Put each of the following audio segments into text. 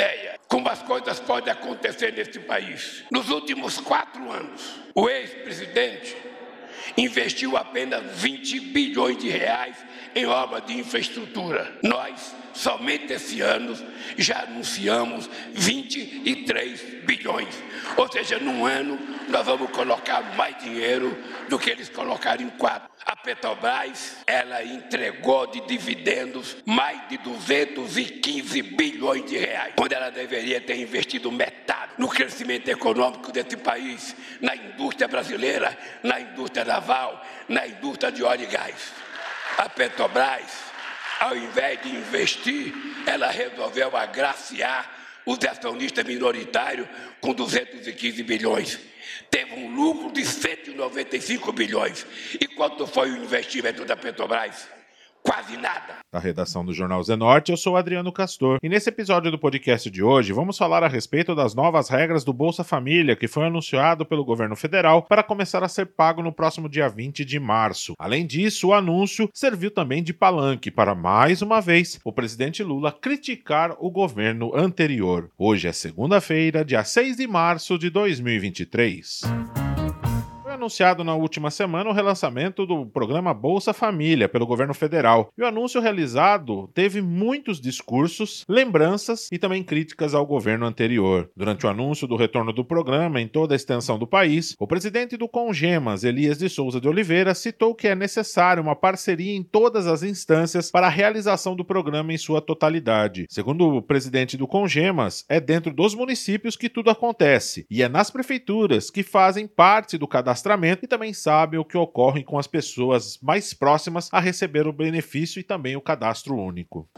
ideia como as coisas podem acontecer nesse país. Nos últimos quatro anos, o ex-presidente investiu apenas 20 bilhões de reais em obras de infraestrutura. Nós, somente esse ano, já anunciamos 23 bilhões. Ou seja, num ano, nós vamos colocar mais dinheiro do que eles colocaram em quatro. A Petrobras, ela entregou de dividendos mais de 215 bilhões de reais, quando ela deveria ter investido metade no crescimento econômico desse país, na indústria brasileira, na indústria naval, na indústria de óleo e gás. A Petrobras, ao invés de investir, ela resolveu agraciar os acionistas minoritários com 215 bilhões teve um lucro de 195 bilhões. E quanto foi o investimento da Petrobras? Quase nada. Da redação do Jornal Zenorte, eu sou Adriano Castor. E nesse episódio do podcast de hoje, vamos falar a respeito das novas regras do Bolsa Família, que foi anunciado pelo governo federal para começar a ser pago no próximo dia 20 de março. Além disso, o anúncio serviu também de palanque para, mais uma vez, o presidente Lula criticar o governo anterior. Hoje é segunda-feira, dia 6 de março de 2023 anunciado na última semana o relançamento do programa Bolsa Família pelo governo federal. E o anúncio realizado teve muitos discursos, lembranças e também críticas ao governo anterior. Durante o anúncio do retorno do programa em toda a extensão do país, o presidente do Congemas, Elias de Souza de Oliveira, citou que é necessário uma parceria em todas as instâncias para a realização do programa em sua totalidade. Segundo o presidente do Congemas, é dentro dos municípios que tudo acontece e é nas prefeituras que fazem parte do cadastramento e também sabem o que ocorre com as pessoas mais próximas a receber o benefício e também o cadastro único.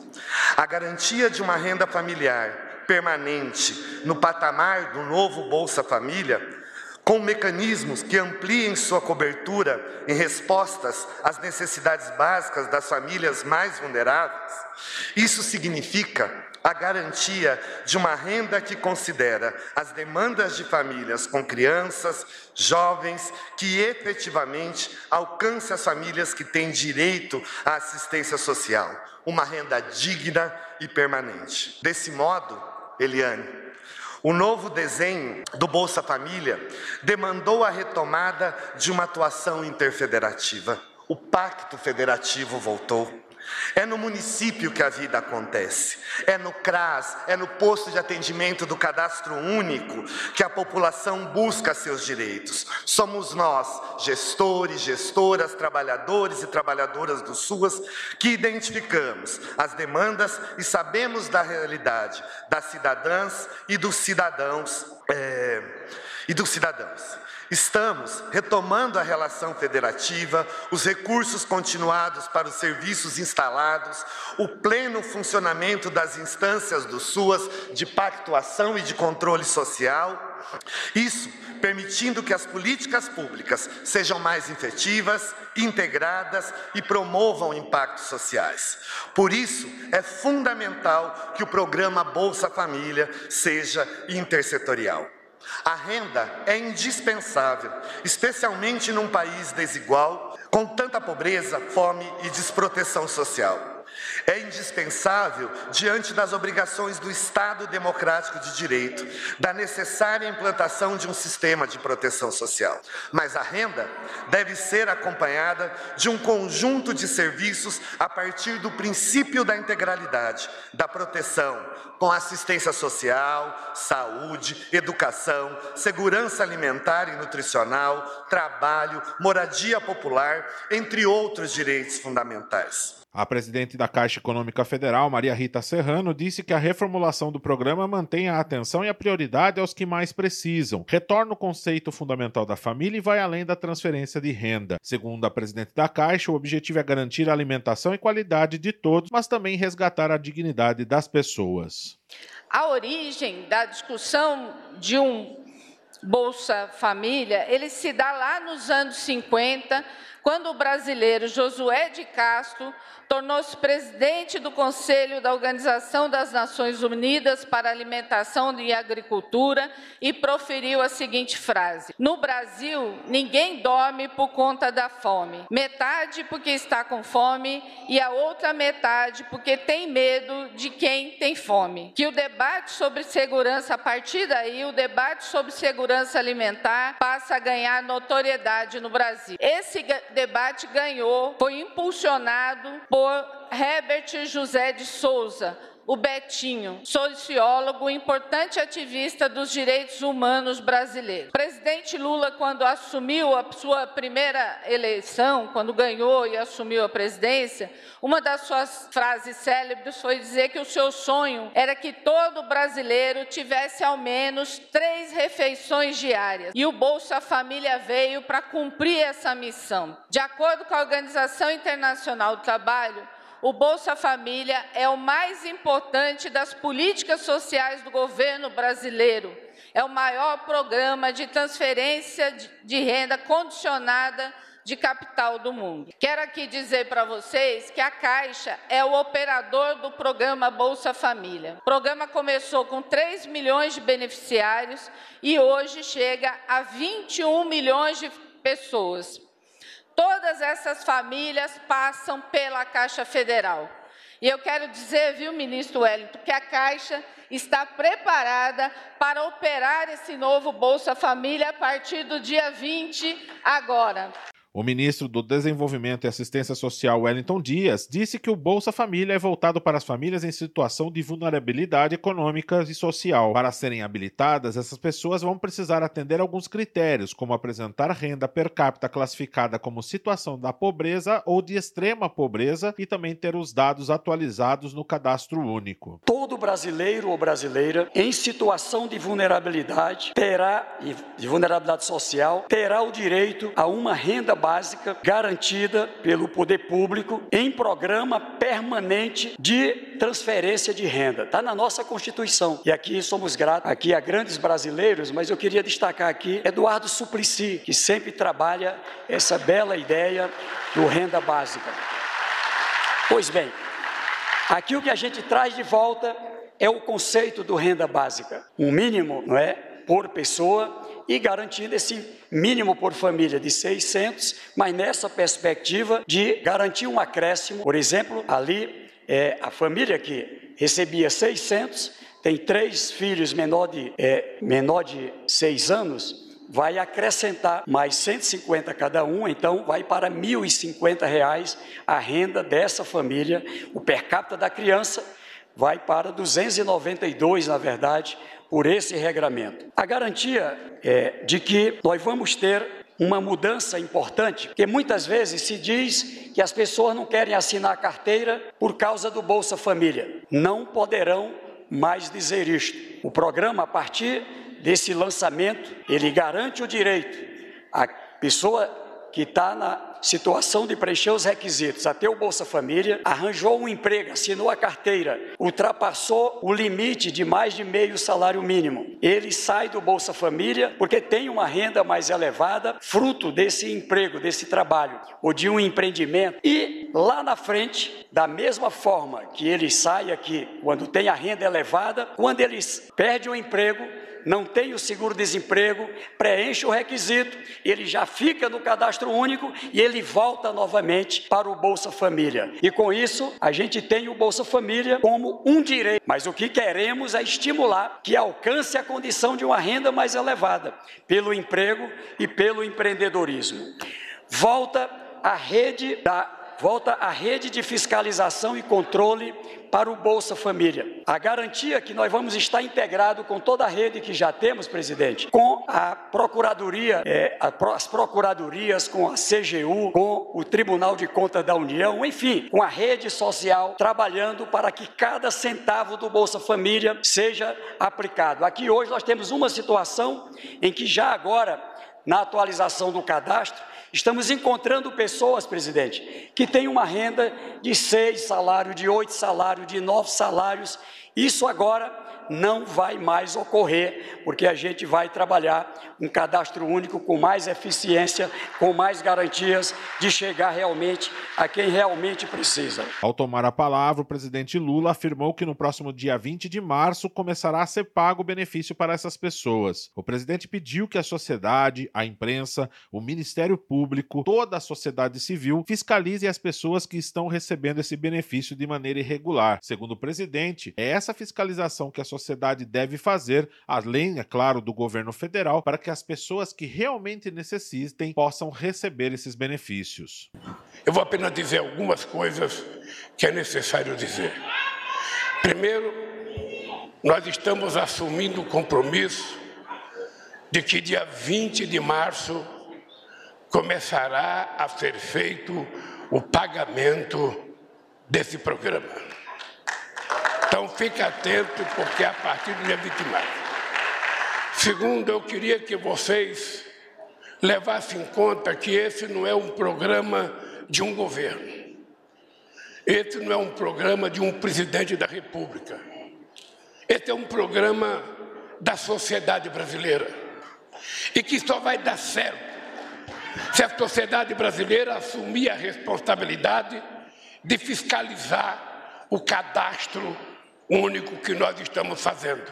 A garantia de uma renda familiar permanente no patamar do novo Bolsa Família com mecanismos que ampliem sua cobertura em respostas às necessidades básicas das famílias mais vulneráveis, isso significa a garantia de uma renda que considera as demandas de famílias com crianças, jovens, que efetivamente alcance as famílias que têm direito à assistência social, uma renda digna e permanente. Desse modo, Eliane, o novo desenho do Bolsa Família demandou a retomada de uma atuação interfederativa. O Pacto Federativo voltou. É no município que a vida acontece. É no CRAS, é no posto de atendimento do cadastro único que a população busca seus direitos. Somos nós, gestores, gestoras, trabalhadores e trabalhadoras do SUAS, que identificamos as demandas e sabemos da realidade das cidadãs e dos cidadãos. É, e dos cidadãos. Estamos retomando a relação federativa, os recursos continuados para os serviços instalados, o pleno funcionamento das instâncias do SUAS de pactuação e de controle social. Isso permitindo que as políticas públicas sejam mais efetivas, integradas e promovam impactos sociais. Por isso, é fundamental que o programa Bolsa Família seja intersetorial. A renda é indispensável, especialmente num país desigual, com tanta pobreza, fome e desproteção social. É indispensável diante das obrigações do Estado democrático de direito, da necessária implantação de um sistema de proteção social. Mas a renda deve ser acompanhada de um conjunto de serviços a partir do princípio da integralidade, da proteção, com assistência social, saúde, educação, segurança alimentar e nutricional, trabalho, moradia popular, entre outros direitos fundamentais. A presidente da Caixa Econômica Federal, Maria Rita Serrano, disse que a reformulação do programa mantém a atenção e a prioridade aos que mais precisam, retorna o conceito fundamental da família e vai além da transferência de renda. Segundo a presidente da Caixa, o objetivo é garantir a alimentação e qualidade de todos, mas também resgatar a dignidade das pessoas. A origem da discussão de um Bolsa Família, ele se dá lá nos anos 50, quando o brasileiro Josué de Castro tornou-se presidente do Conselho da Organização das Nações Unidas para Alimentação e Agricultura e proferiu a seguinte frase: No Brasil, ninguém dorme por conta da fome. Metade porque está com fome e a outra metade porque tem medo de quem tem fome. Que o debate sobre segurança, a partir daí, o debate sobre segurança alimentar passa a ganhar notoriedade no Brasil. Esse debate ganhou, foi impulsionado por Herbert José de Souza, o Betinho, sociólogo, importante ativista dos direitos humanos brasileiros. Presidente Lula, quando assumiu a sua primeira eleição, quando ganhou e assumiu a presidência, uma das suas frases célebres foi dizer que o seu sonho era que todo brasileiro tivesse ao menos três refeições diárias. E o Bolsa Família veio para cumprir essa missão. De acordo com a Organização Internacional do Trabalho, o Bolsa Família é o mais importante das políticas sociais do governo brasileiro. É o maior programa de transferência de renda condicionada de capital do mundo. Quero aqui dizer para vocês que a Caixa é o operador do programa Bolsa Família. O programa começou com 3 milhões de beneficiários e hoje chega a 21 milhões de pessoas. Todas essas famílias passam pela Caixa Federal. E eu quero dizer, viu, ministro Wellington, que a Caixa está preparada para operar esse novo Bolsa Família a partir do dia 20 agora. O ministro do Desenvolvimento e Assistência Social, Wellington Dias, disse que o Bolsa Família é voltado para as famílias em situação de vulnerabilidade econômica e social. Para serem habilitadas, essas pessoas vão precisar atender alguns critérios, como apresentar renda per capita classificada como situação da pobreza ou de extrema pobreza e também ter os dados atualizados no cadastro único. Todo brasileiro ou brasileira em situação de vulnerabilidade terá, de vulnerabilidade social, terá o direito a uma renda básica garantida pelo poder público em programa permanente de transferência de renda. Está na nossa Constituição. E aqui somos gratos aqui a grandes brasileiros, mas eu queria destacar aqui Eduardo Suplicy, que sempre trabalha essa bela ideia do renda básica. Pois bem, aqui o que a gente traz de volta é o conceito do renda básica. Um mínimo, não é? Por pessoa e garantindo esse mínimo por família de 600, mas nessa perspectiva de garantir um acréscimo. Por exemplo, ali é, a família que recebia 600 tem três filhos menor de, é, menor de seis anos, vai acrescentar mais 150 cada um, então vai para 1.050 reais a renda dessa família, o per capita da criança vai para 292, na verdade, por esse regramento. A garantia é de que nós vamos ter uma mudança importante, porque muitas vezes se diz que as pessoas não querem assinar a carteira por causa do Bolsa Família. Não poderão mais dizer isto. O programa, a partir desse lançamento, ele garante o direito. A pessoa que está na situação de preencher os requisitos, até o Bolsa Família, arranjou um emprego, assinou a carteira, ultrapassou o limite de mais de meio salário mínimo. Ele sai do Bolsa Família porque tem uma renda mais elevada, fruto desse emprego, desse trabalho, ou de um empreendimento. E lá na frente, da mesma forma que ele sai aqui, quando tem a renda elevada, quando ele perde o emprego, não tem o seguro-desemprego, preenche o requisito, ele já fica no cadastro único e ele volta novamente para o Bolsa Família. E com isso, a gente tem o Bolsa Família como um direito. Mas o que queremos é estimular que alcance a condição de uma renda mais elevada, pelo emprego e pelo empreendedorismo. Volta a rede da volta a rede de fiscalização e controle para o Bolsa Família. A garantia que nós vamos estar integrado com toda a rede que já temos, presidente, com a Procuradoria, é, as Procuradorias, com a CGU, com o Tribunal de Contas da União, enfim, com a rede social, trabalhando para que cada centavo do Bolsa Família seja aplicado. Aqui hoje nós temos uma situação em que já agora, na atualização do cadastro, Estamos encontrando pessoas, presidente, que têm uma renda de seis salários, de oito salários, de nove salários. Isso agora não vai mais ocorrer, porque a gente vai trabalhar um cadastro único com mais eficiência, com mais garantias de chegar realmente a quem realmente precisa. Ao tomar a palavra, o presidente Lula afirmou que no próximo dia 20 de março começará a ser pago o benefício para essas pessoas. O presidente pediu que a sociedade, a imprensa, o Ministério Público, toda a sociedade civil fiscalize as pessoas que estão recebendo esse benefício de maneira irregular. Segundo o presidente, é essa fiscalização que a sociedade deve fazer, além, é claro, do governo federal, para que as pessoas que realmente necessitem possam receber esses benefícios. Eu vou apenas dizer algumas coisas que é necessário dizer. Primeiro, nós estamos assumindo o compromisso de que dia 20 de março começará a ser feito o pagamento desse programa. Então fique atento, porque é a partir do dia 20 de março. Segundo, eu queria que vocês levassem em conta que esse não é um programa de um governo. Esse não é um programa de um presidente da República. Esse é um programa da sociedade brasileira. E que só vai dar certo se a sociedade brasileira assumir a responsabilidade de fiscalizar o cadastro único que nós estamos fazendo.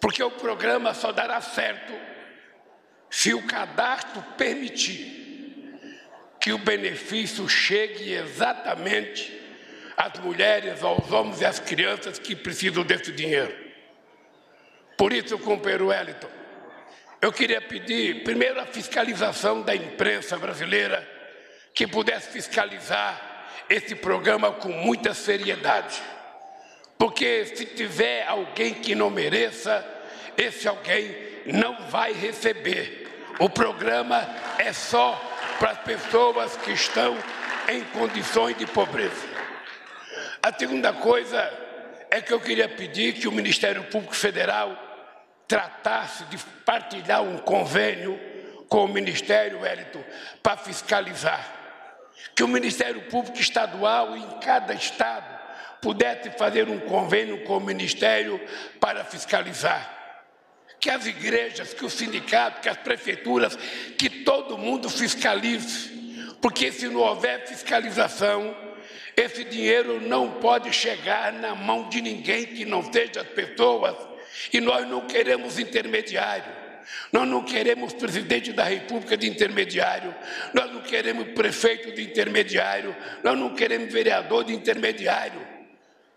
Porque o programa só dará certo se o cadastro permitir que o benefício chegue exatamente às mulheres, aos homens e às crianças que precisam desse dinheiro. Por isso, companheiro Wellington, eu queria pedir, primeiro, a fiscalização da imprensa brasileira, que pudesse fiscalizar esse programa com muita seriedade. Porque se tiver alguém que não mereça, esse alguém não vai receber. O programa é só para as pessoas que estão em condições de pobreza. A segunda coisa é que eu queria pedir que o Ministério Público Federal tratasse de partilhar um convênio com o Ministério Wellington para fiscalizar. Que o Ministério Público Estadual, em cada estado, pudesse fazer um convênio com o Ministério para fiscalizar. Que as igrejas, que o sindicato, que as prefeituras, que todo mundo fiscalize. Porque se não houver fiscalização, esse dinheiro não pode chegar na mão de ninguém que não seja as pessoas e nós não queremos intermediário. Nós não queremos presidente da República de intermediário, nós não queremos prefeito de intermediário, nós não queremos vereador de intermediário.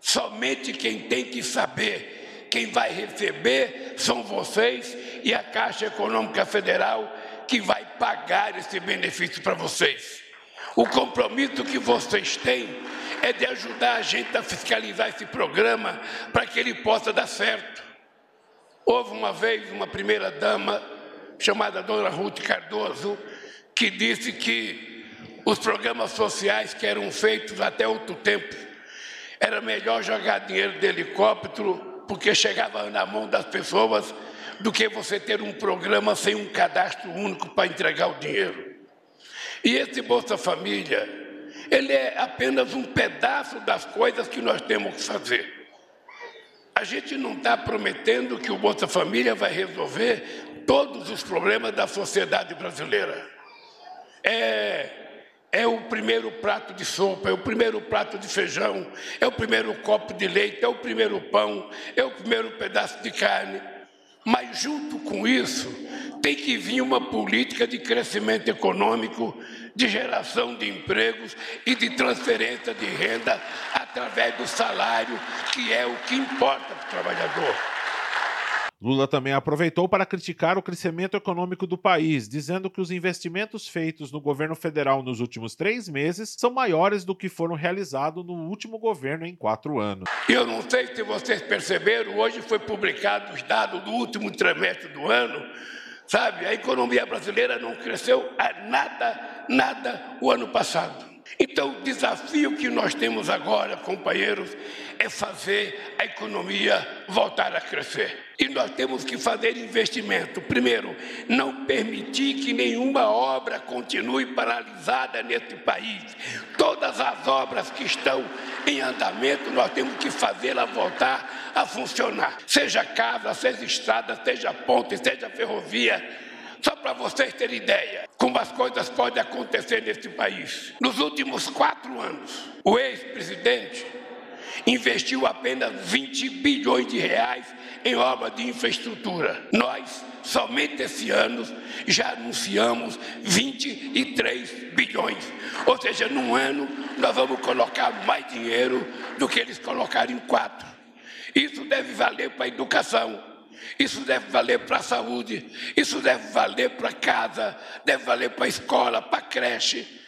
Somente quem tem que saber quem vai receber são vocês e a Caixa Econômica Federal que vai pagar esse benefício para vocês. O compromisso que vocês têm é de ajudar a gente a fiscalizar esse programa para que ele possa dar certo. Houve uma vez uma primeira-dama, chamada Dona Ruth Cardoso, que disse que os programas sociais que eram feitos até outro tempo, era melhor jogar dinheiro de helicóptero, porque chegava na mão das pessoas, do que você ter um programa sem um cadastro único para entregar o dinheiro. E esse Bolsa Família, ele é apenas um pedaço das coisas que nós temos que fazer. A gente não está prometendo que o Bolsa Família vai resolver todos os problemas da sociedade brasileira. É, é o primeiro prato de sopa, é o primeiro prato de feijão, é o primeiro copo de leite, é o primeiro pão, é o primeiro pedaço de carne. Mas, junto com isso, tem que vir uma política de crescimento econômico, de geração de empregos e de transferência de renda através do salário, que é o que importa para o trabalhador. Lula também aproveitou para criticar o crescimento econômico do país, dizendo que os investimentos feitos no governo federal nos últimos três meses são maiores do que foram realizados no último governo em quatro anos. Eu não sei se vocês perceberam, hoje foi publicado os dados do último trimestre do ano, sabe? A economia brasileira não cresceu a nada, nada o ano passado. Então, o desafio que nós temos agora, companheiros, é fazer a economia voltar a crescer. E nós temos que fazer investimento. Primeiro, não permitir que nenhuma obra continue paralisada neste país. Todas as obras que estão em andamento, nós temos que fazê-la voltar a funcionar. Seja casa, seja estrada, seja ponte, seja ferrovia. Só para vocês terem ideia, como as coisas podem acontecer neste país. Nos últimos quatro anos, o ex-presidente investiu apenas 20 bilhões de reais em obras de infraestrutura. Nós, somente esse ano, já anunciamos 23 bilhões. Ou seja, num ano, nós vamos colocar mais dinheiro do que eles colocaram em quatro. Isso deve valer para a educação. Isso deve valer para a saúde, isso deve valer para casa, deve valer para a escola, para a creche,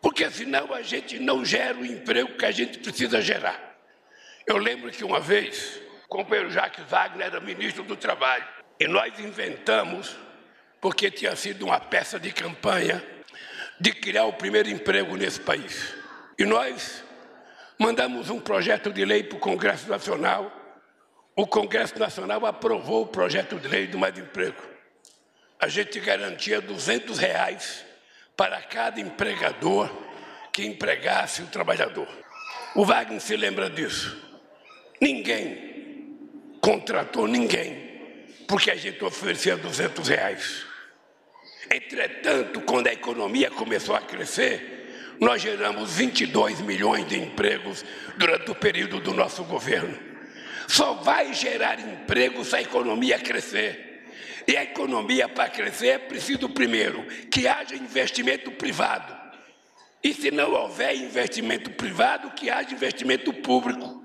porque senão a gente não gera o emprego que a gente precisa gerar. Eu lembro que uma vez, o companheiro Jacques Wagner era ministro do Trabalho, e nós inventamos, porque tinha sido uma peça de campanha, de criar o primeiro emprego nesse país. E nós mandamos um projeto de lei para o Congresso Nacional. O Congresso Nacional aprovou o projeto de lei do mais emprego. A gente garantia 200 reais para cada empregador que empregasse o trabalhador. O Wagner se lembra disso. Ninguém contratou ninguém porque a gente oferecia 200 reais. Entretanto, quando a economia começou a crescer, nós geramos 22 milhões de empregos durante o período do nosso governo. Só vai gerar emprego se a economia crescer. E a economia, para crescer, é preciso, primeiro, que haja investimento privado. E se não houver investimento privado, que haja investimento público.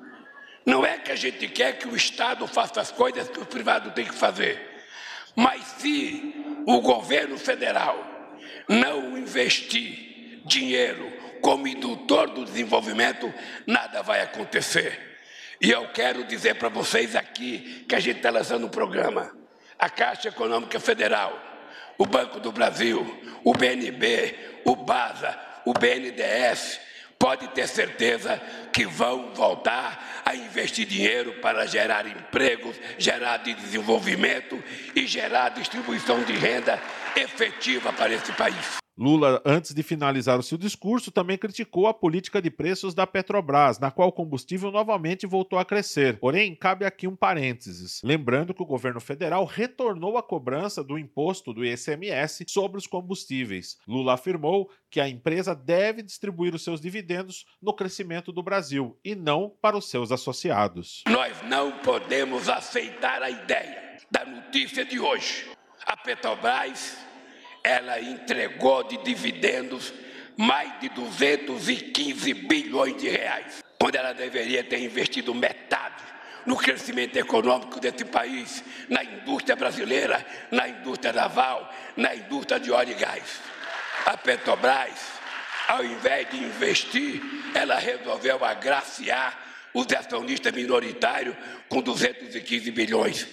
Não é que a gente quer que o Estado faça as coisas que o privado tem que fazer. Mas se o governo federal não investir dinheiro como indutor do desenvolvimento, nada vai acontecer. E eu quero dizer para vocês aqui que a gente está lançando um programa. A Caixa Econômica Federal, o Banco do Brasil, o BNB, o BASA, o BNDES, pode ter certeza que vão voltar a investir dinheiro para gerar empregos, gerar desenvolvimento e gerar distribuição de renda efetiva para esse país. Lula, antes de finalizar o seu discurso, também criticou a política de preços da Petrobras, na qual o combustível novamente voltou a crescer. Porém, cabe aqui um parênteses, lembrando que o governo federal retornou a cobrança do imposto do ICMS sobre os combustíveis. Lula afirmou que a empresa deve distribuir os seus dividendos no crescimento do Brasil e não para os seus associados. Nós não podemos aceitar a ideia da notícia de hoje. A Petrobras ela entregou de dividendos mais de 215 bilhões de reais, quando ela deveria ter investido metade no crescimento econômico desse país, na indústria brasileira, na indústria naval, na indústria de óleo e gás. A Petrobras, ao invés de investir, ela resolveu agraciar os acionistas minoritários com 215 bilhões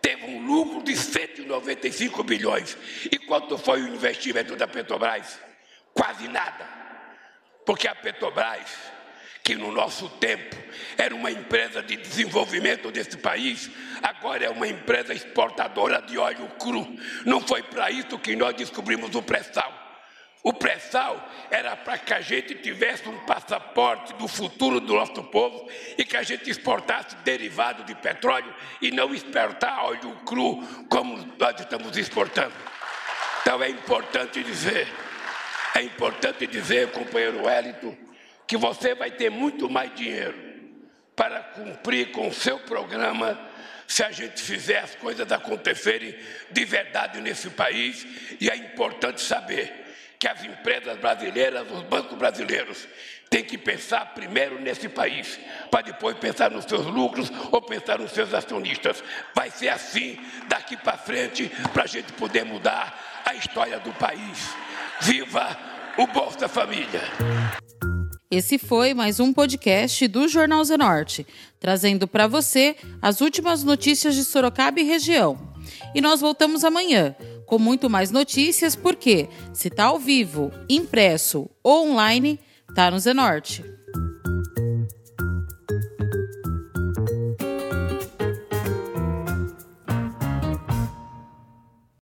teve um lucro de 195 bilhões. E quanto foi o investimento da Petrobras? Quase nada. Porque a Petrobras, que no nosso tempo era uma empresa de desenvolvimento desse país, agora é uma empresa exportadora de óleo cru. Não foi para isso que nós descobrimos o pré-sal. O pré-sal era para que a gente tivesse um passaporte do futuro do nosso povo e que a gente exportasse derivado de petróleo e não exportar óleo cru como nós estamos exportando. Então é importante dizer, é importante dizer, companheiro Wellington, que você vai ter muito mais dinheiro para cumprir com o seu programa se a gente fizer as coisas acontecerem de verdade nesse país. E é importante saber que as empresas brasileiras, os bancos brasileiros, têm que pensar primeiro nesse país, para depois pensar nos seus lucros ou pensar nos seus acionistas. Vai ser assim daqui para frente, para a gente poder mudar a história do país. Viva o Bolsa Família! Esse foi mais um podcast do Jornal Zenorte, trazendo para você as últimas notícias de Sorocaba e região. E nós voltamos amanhã com muito mais notícias, porque se está ao vivo, impresso ou online, Tá no Zenorte.